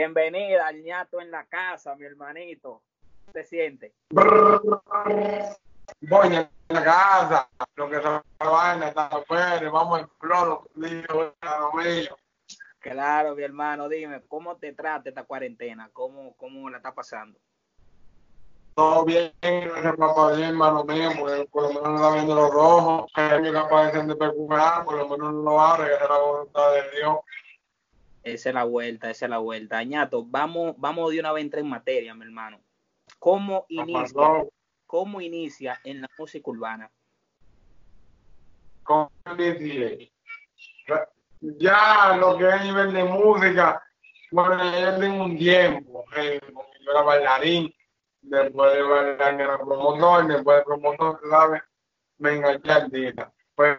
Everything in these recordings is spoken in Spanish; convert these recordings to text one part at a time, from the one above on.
Bienvenida al ñato en la casa, mi hermanito. ¿Cómo te sientes? Voy en la casa, lo que se vaina está afuera, vamos en flor, mío. Claro, mi hermano, dime, ¿cómo te trata esta cuarentena? ¿Cómo, cómo la está pasando? Todo bien, gracias papá, bien, hermano mío, porque por lo menos no está viendo los rojos, que es capaz de especular, por lo menos no lo abre, que es la voluntad de Dios. Esa es la vuelta, esa es la vuelta. Añato, vamos, vamos de una vez en materia, mi hermano. ¿Cómo inicia, cómo inicia en la música urbana? ¿Cómo? Ya lo que es a nivel de música, bueno, yo tengo un tiempo, eh, yo era bailarín, después de bailar era promotor, después de promotor, ¿sabes? Me enganché al día. Pues,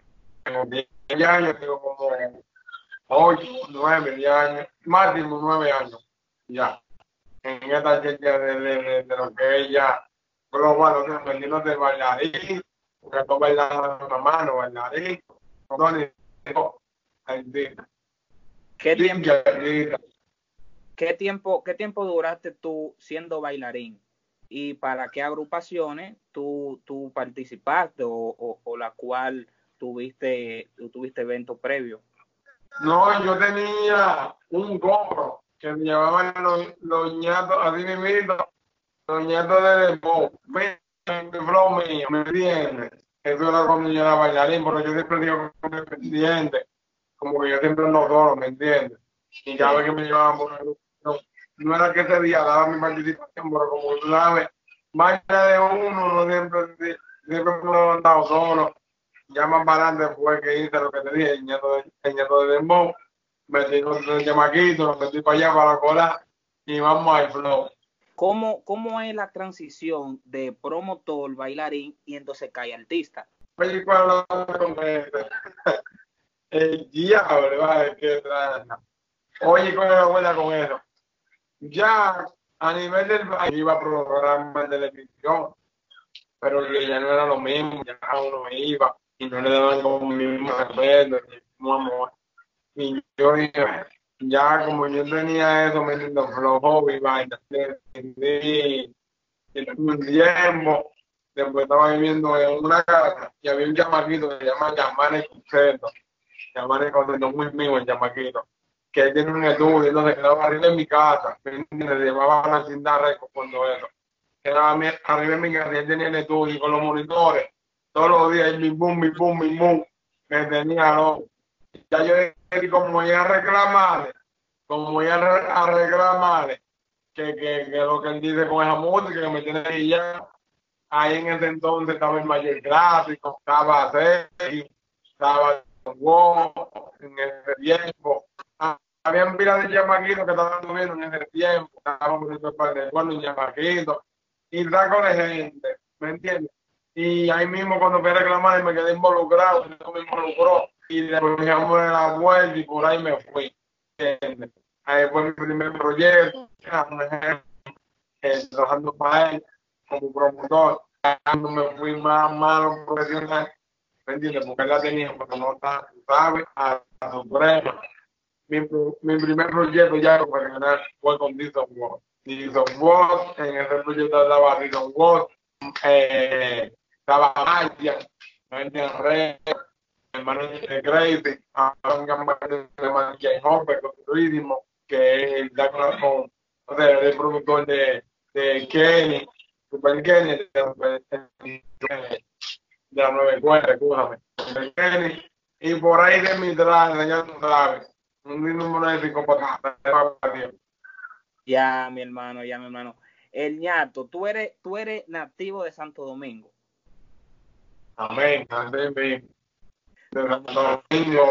ya yo tengo como 8, 9 años, máximo 9 años, ya. En esta ciencia de, de, de, lo que es ya global, es de bailarín, porque estoy bailando una mano, bailarín, ¿Qué tiempo, ¿Qué tiempo, ¿Qué tiempo duraste tú siendo bailarín? ¿Y para qué agrupaciones tú, tú participaste o, o, o la cual tuviste, tuviste evento previo? No, yo tenía un gorro que me llevaban los, los ñatos, así mismo, los ñatos de flow mío, ¿me entiendes? Eso era cuando yo era bailarín, porque yo siempre digo como presidente, como que yo siempre ando solo, ¿me entiendes? Y cada vez que me llevaban por el no, no era que ese día daba mi participación, pero como tú sabes, más de uno, no siempre, siempre me he andado solo ya más para adelante fue que hice lo que te dije, el nieto de, el nieto de Dembow, metí con el chamaquito, lo metí para allá para la cola y vamos al flow. ¿Cómo, ¿Cómo es la transición de promotor, bailarín y entonces cae artista? Oye, cuando con el diablo, va que Oye, con la abuela con eso. Ya a nivel del baile iba a programar de televisión, pero ya no era lo mismo, ya uno iba y no le daban como mi mismo respeto, amor. Y yo dije, ya como yo tenía eso, me entiendo, flojo y vaina, entendí, un tiempo, después estaba viviendo en una casa y había un chamaquito que se llama Yamane Conceto, Yamane Conceto, muy mío el chamaquito, que él tiene un estudio, entonces quedaba arriba en mi casa, me llevaba la cinta récord cuando eso. Quedaba arriba en mi casa y tenía el estudio con los monitores todos los días, mi boom, mi boom, mi boom, me tenía loco. Ya yo dije, como ya reclamarle, como ya a reclamarle, que, que, que, lo que él dice con esa música, que me tiene ya, ahí en ese entonces estaba el mayor gráfico, estaba Sergio, estaba en ese tiempo. Habían pilas de chamaquitos que estaban subiendo en ese tiempo, estábamos en el bueno, un chamaquito, y saco de gente, ¿me entiendes? Y ahí mismo cuando fui a reclamar me quedé involucrado, me involucró y después dejamos la vuelta y por ahí me fui. Ahí fue mi primer proyecto, eh, trabajando para él como promotor, cuando me fui más malo profesional, ¿me entiendes? Porque él la tenía, porque no está, ¿sabes? A la Suprema. Mi, mi primer proyecto ya profesional fue con Dison World. Dison World, en ese proyecto estaba Dison World, eh, estaba Maya, María Rey, hermano de un campaña de Hopper con ritmo, que es el con, el productor de, de Kenny, Super Kenny, de, la nueva escuela, escúchame, Kenny, y por ahí de mi Traves, un número de cinco para Ya, mi hermano, ya, mi hermano. El ñato, tú eres, tú eres nativo de Santo Domingo. Amén, amén, Domingo,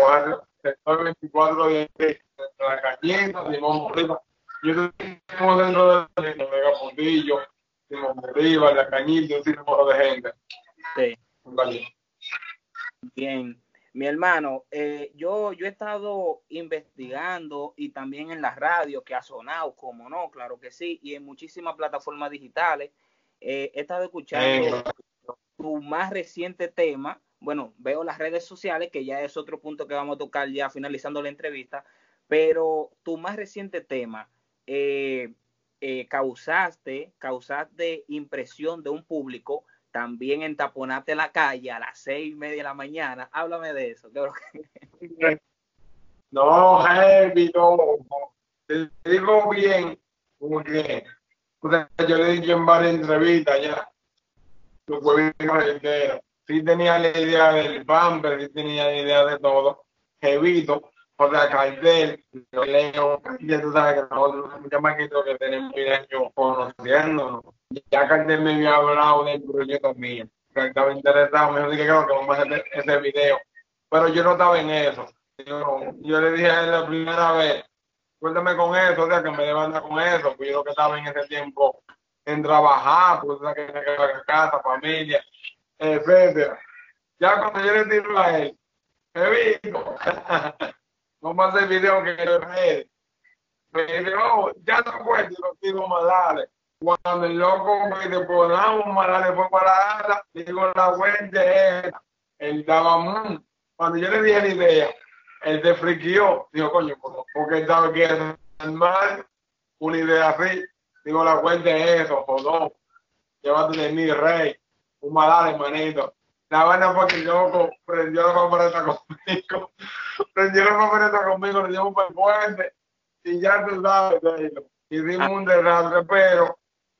el 24 de la Cañeta, Simón Arriba. Yo estoy dentro de Vega Puntillo, Simón Arriba, La Cañita, un círculo de gente. Sí. Bien. Mi hermano, eh, yo, yo he estado investigando y también en la radio que ha sonado, como no, claro que sí, y en muchísimas plataformas digitales. Eh, he estado escuchando tu más reciente tema, bueno, veo las redes sociales, que ya es otro punto que vamos a tocar ya finalizando la entrevista, pero tu más reciente tema, eh, eh, causaste, causaste impresión de un público también entaponaste la calle a las seis y media de la mañana. Háblame de eso. no, heavy, no. Te digo bien, porque yo le dije en varias entrevistas ya, tu pueblo entero. Sí tenía la idea del bumper, sí tenía la idea de todo. Jevito, o sea, cartel, leo, ya tú sabes que nosotros somos chamaquitos que tenemos mil años conociéndonos. Ya cartel me había hablado del proyecto mío, estaba interesado, me dijo que creo que vamos a hacer ese video. Pero yo no estaba en eso. Yo, le dije a él la primera vez, cuéntame con eso, o sea, que me levanta con eso, pues yo lo que estaba en ese tiempo en trabajar, o sea, que ir casa, familia, etcétera. Ya cuando yo le tiro a él, he visto, vamos a hacer video que quiero ver. Me dice, oh, ya no puedo, lo tiro dale. Cuando el loco me dice, pues vamos, Malale fue para la digo, la fuente es el Dabamún. Cuando yo le dije la idea, él se friquió, dijo, coño, porque sabe que es mal, una idea así, digo, la cuenta es eso, jodó, llévate de mi rey, un malade, hermanito. La vaina fue que el loco prendió la camioneta conmigo, prendió la camioneta conmigo, le dimos por puente, y ya tú sabes, hicimos un desastre, pero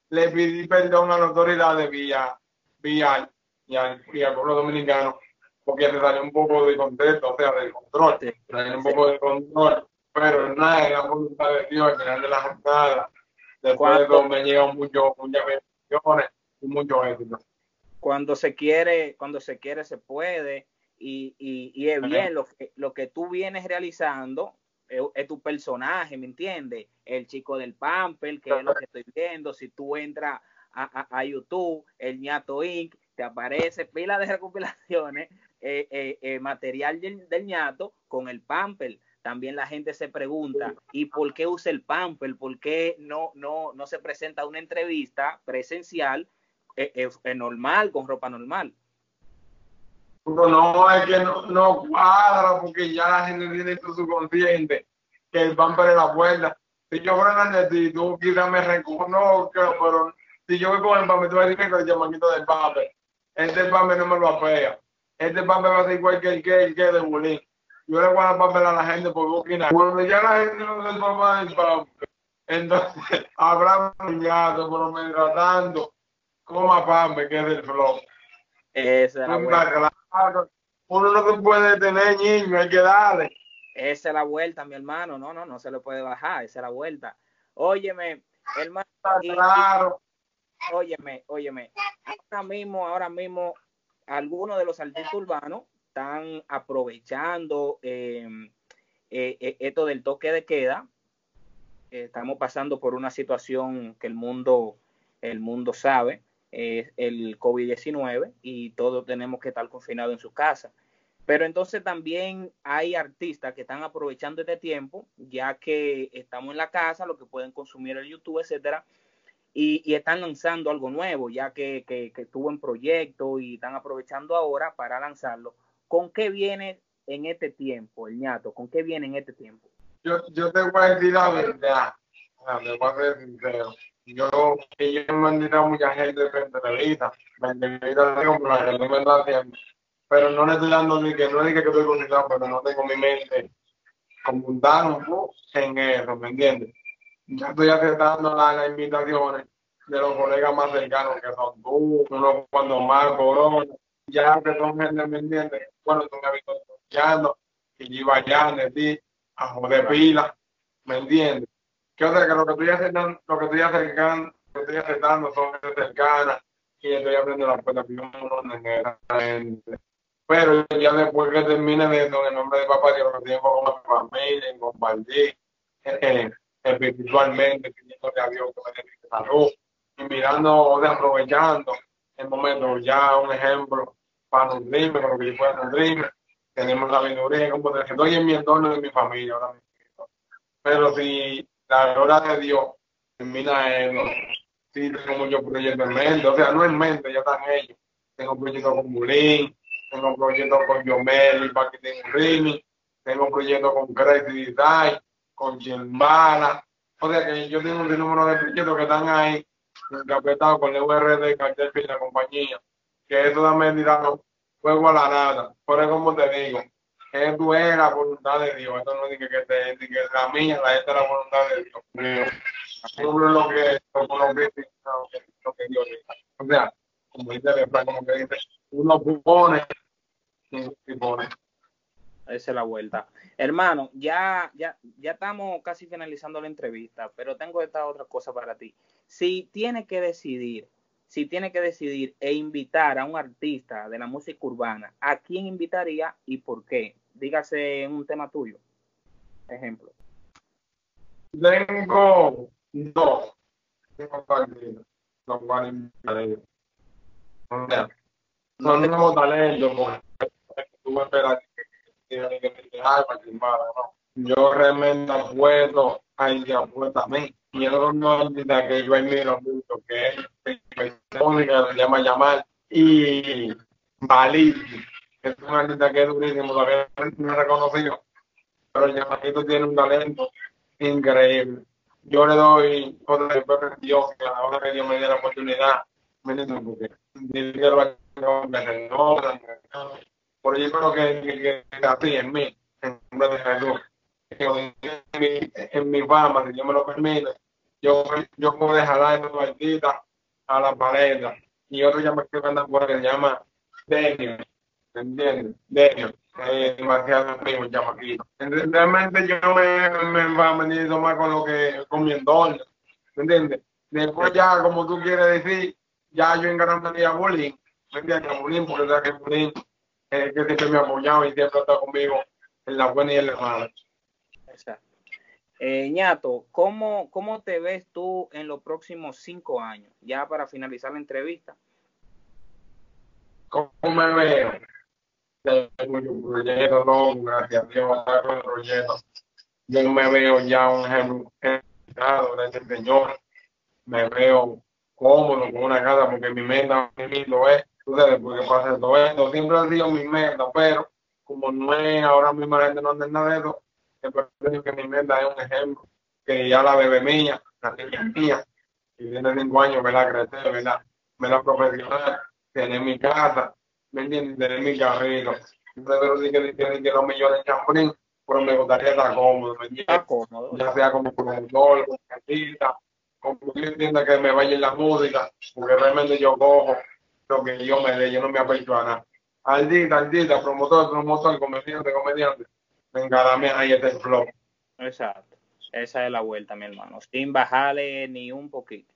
le pedí perdón a la autoridad de Villa, Villa y al pueblo dominicano porque se salió un poco de contexto, o sea, del control, sí, salió un poco de control, pero nada, es la voluntad de Dios al final de la jornada, después de llegan mucho, muchas bendiciones y mucho éxito. Cuando se quiere, cuando se quiere se puede, y, y, y es bien lo que, lo que tú vienes realizando, es, es, tu personaje, ¿me entiendes? El chico del Pamper, que es lo que estoy viendo, si tú entras a, a, a YouTube, el ñato Inc., te aparece pila de recopilaciones eh, eh, eh, material del, del, ñato con el pamper. También la gente se pregunta, ¿y por qué usa el pamper? ¿Por qué no, no, no se presenta una entrevista presencial eh, eh, normal, con ropa normal? No, es que no, no, cuadra, porque ya la gente tiene su subconsciente que el pamper es la puerta. Si yo fuera de ti, tú quizás me reconozcas, pero si yo voy con el pamper, tú vas a decir que el llamaquito del pamper. Este pamper no me lo apea este papel va a ser igual que el que, el que de Bulín. Yo le voy a dar papel a la gente por Burkina. Cuando ya la gente no se toma el papel, entonces habrá gato, pero mientras tanto, coma pampe, que es el flow. Esa es la vuelta. Uno no se puede tener niño, hay que darle. Esa es la vuelta, mi hermano. No, no, no se le puede bajar. Esa es la vuelta. Óyeme, hermano. Claro. óyeme, óyeme. Ahora mismo, ahora mismo, algunos de los artistas urbanos están aprovechando eh, eh, esto del toque de queda. estamos pasando por una situación que el mundo, el mundo sabe, es el COVID-19 y todos tenemos que estar confinados en su casa. Pero entonces también hay artistas que están aprovechando este tiempo, ya que estamos en la casa, lo que pueden consumir el YouTube, etcétera, y, están lanzando algo nuevo, ya que, que, que, estuvo en proyecto y están aprovechando ahora para lanzarlo. ¿Con qué viene en este tiempo, el ñato? ¿Con qué viene en este tiempo? Yo, yo te voy a decir la verdad, me voy a ser sincero. Yo, yo me han dicho mucha gente de entrevista, me entrevista digo, pero gente me está haciendo. Pero no le estoy dando ni que no diga que estoy conectado, pero no tengo mi mente como en eso, ¿me entiendes? ya estoy aceptando las, invitaciones de los colegas más cercanos que son tú, unos cuando más corona, ya que son gente, ¿me entiendes? Bueno, tú me has visto escuchando, y iba allá de ti, a joder pila, ¿me entiendes? Que otra que lo que estoy aceptando, lo que estoy acercando, lo que estoy aceptando son gente cercanas y estoy abriendo la puerta que gente. Pero ya después que termine de eso, en el nombre de papá, yo lo que tengo con mi familia, en compartir, eh, espiritualmente, pidiéndole a Dios que me dé salud y mirando, de aprovechando el momento, ya un ejemplo para nutrirme, para que yo pueda nutrirme. Tenemos la sabiduría, como que estoy en mi entorno de mi familia ahora mismo. Pero si la gloria de Dios termina en sí tengo muchos proyectos en mente, o sea, no en mente, ya están ellos. Tengo proyectos con Bulín, tengo proyectos con Yomel, que tenga un tengo proyectos con Crazy Design, con Chimbala, O sea que yo tengo un número de proyectos que están ahí, encapetados con el URD, cartel y la compañía, que eso también dirá juego a la nada. Por eso, como te digo, esto es la voluntad de Dios. Esto no es que, que, te, que la mía, la esta es la voluntad de Dios. Mío. lo que, lo, que, lo que Dios dice. O sea, como dice el como que dice, uno pone y pone. Esa es la vuelta. Hermano, ya, ya, ya estamos casi finalizando la entrevista, pero tengo esta otra cosa para ti. Si tiene que decidir, si tiene que decidir e invitar a un artista de la música urbana, ¿a quién invitaría y por qué? Dígase un tema tuyo. Ejemplo. Tengo dos. Los cuales invitaré. Son nuevos talentos, porque tú esperas yo realmente apuesto a ella apuesta a mí. Otro no que yo admiro mucho, que es Mónica, se llama Yamal, y Bali, que es una artista que es durísimo, todavía no reconocido, pero Yamalito tiene un talento increíble. Yo le doy otra vez a Dios, que a la hora que Dios me dé la oportunidad, me entiendes, porque me por ello creo que, que, que así en mí, en nombre de Jesús, en mi, fama, si Dios me lo permite, yo, yo puedo dejar a esa partida a la pared y otro ya me quiero andar por que se llama Daniel, ¿me entiendes? Daniel, eh, demasiado el chamaquito. Realmente yo me, me familiarizo más con lo que, con mi entorno, ¿me entiendes? Después ya, como tú quieres decir, ya yo encarnaría a Bullying, ¿me entiendes? A Bullying, porque sabes que Bullying que siempre me ha apoyado y siempre estado conmigo en la buena y en la mala. Exacto. Eh, Ñato, ¿cómo, ¿cómo te ves tú en los próximos cinco años? Ya para finalizar la entrevista. ¿Cómo me veo? Tengo un proyecto, no, gracias a Dios, un proyecto. Yo me veo ya un ejemplo de el Señor. Me veo cómodo con una casa porque mi meta lo es ustedes, porque para todo esto siempre ha sido mi meta, pero como no es ahora mismo la gente no anda nada de eso, siempre que mi meta es un ejemplo, que ya la bebé mía, la niña mía, que tiene cinco años, ¿verdad? Crecer, ¿verdad? la profesional, tener mi casa, ¿me entiendes? Tener mi carrito. Entonces, sí que tienen que los millones de chambrín, pero me gustaría estar cómodo, ¿me entiendes? Ya sea como promotor, como artista, como que entienda que me vaya en la música, porque realmente yo cojo lo que yo me dé, yo no me apecho a nada. Aldita, aldita, promotor, promotor, comediante, comediante. Venga, dame ahí este flow. Exacto. Esa es la vuelta, mi hermano. Sin bajarle ni un poquito.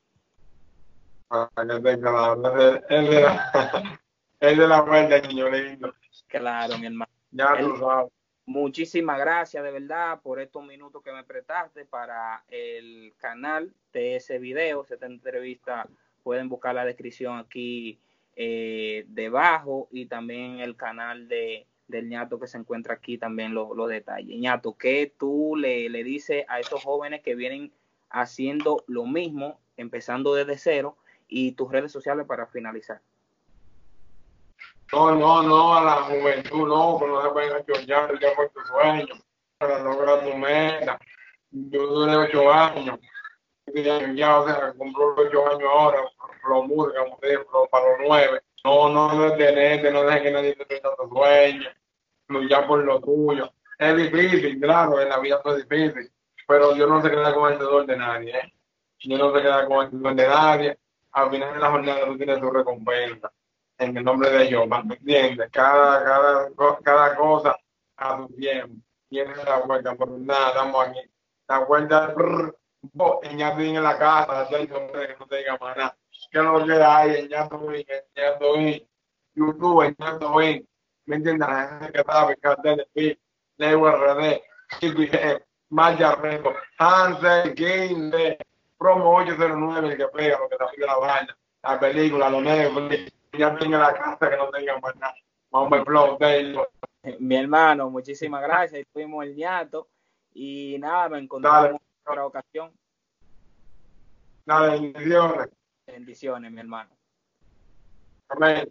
Que tenga la, es de la, es de la vuelta, niño lindo. Claro, mi hermano. Ya tú sabes. Muchísimas gracias de verdad por estos minutos que me prestaste para el canal de ese video, esta entrevista. Pueden buscar la descripción aquí eh, debajo y también el canal de, del ñato que se encuentra aquí también los detalles. ñato, ¿qué tú le, le dices a estos jóvenes que vienen haciendo lo mismo, empezando desde cero, y tus redes sociales para finalizar? No, no, no, a la juventud, no, que no se pueden achoñar ya por tu sueño, para lograr tu meta. Yo duré ocho años, ya, o sea, cumplo ocho años ahora, pro música, como te digo, para los nueve. No, no detenerte, no dejes que nadie te tenga tu sueño, luchar por lo tuyo. Es difícil, claro, en la vida es difícil, pero yo no se queda con el dolor de nadie, ¿eh? Yo no se queda con el dolor de nadie. Al final de la jornada tú tienes tu recompensa. En el nombre de Dios, ¿me entiendes? Cada, cada, cada cosa a tu tiempo. Tienes la vuelta, por nada, estamos aquí. La vuelta, brr, en la casa, no te diga más nada que lo que hay en Ñato en Ñato YouTube, en Ñato ¿me entiendes? La gente que sabe, Cartel de Pi, Lego RD, CPG, Maya Reto, Hansel, Game, Promo 809, el que pega, lo que te de la vaina, la película, los negros, ya tenga la casa que no tenga más nada. Vamos a flow, Mi hermano, muchísimas gracias. Fuimos el ñato y nada, me encontramos en otra ocasión. Nada, bendiciones. Bendiciones, mi hermano. Amén.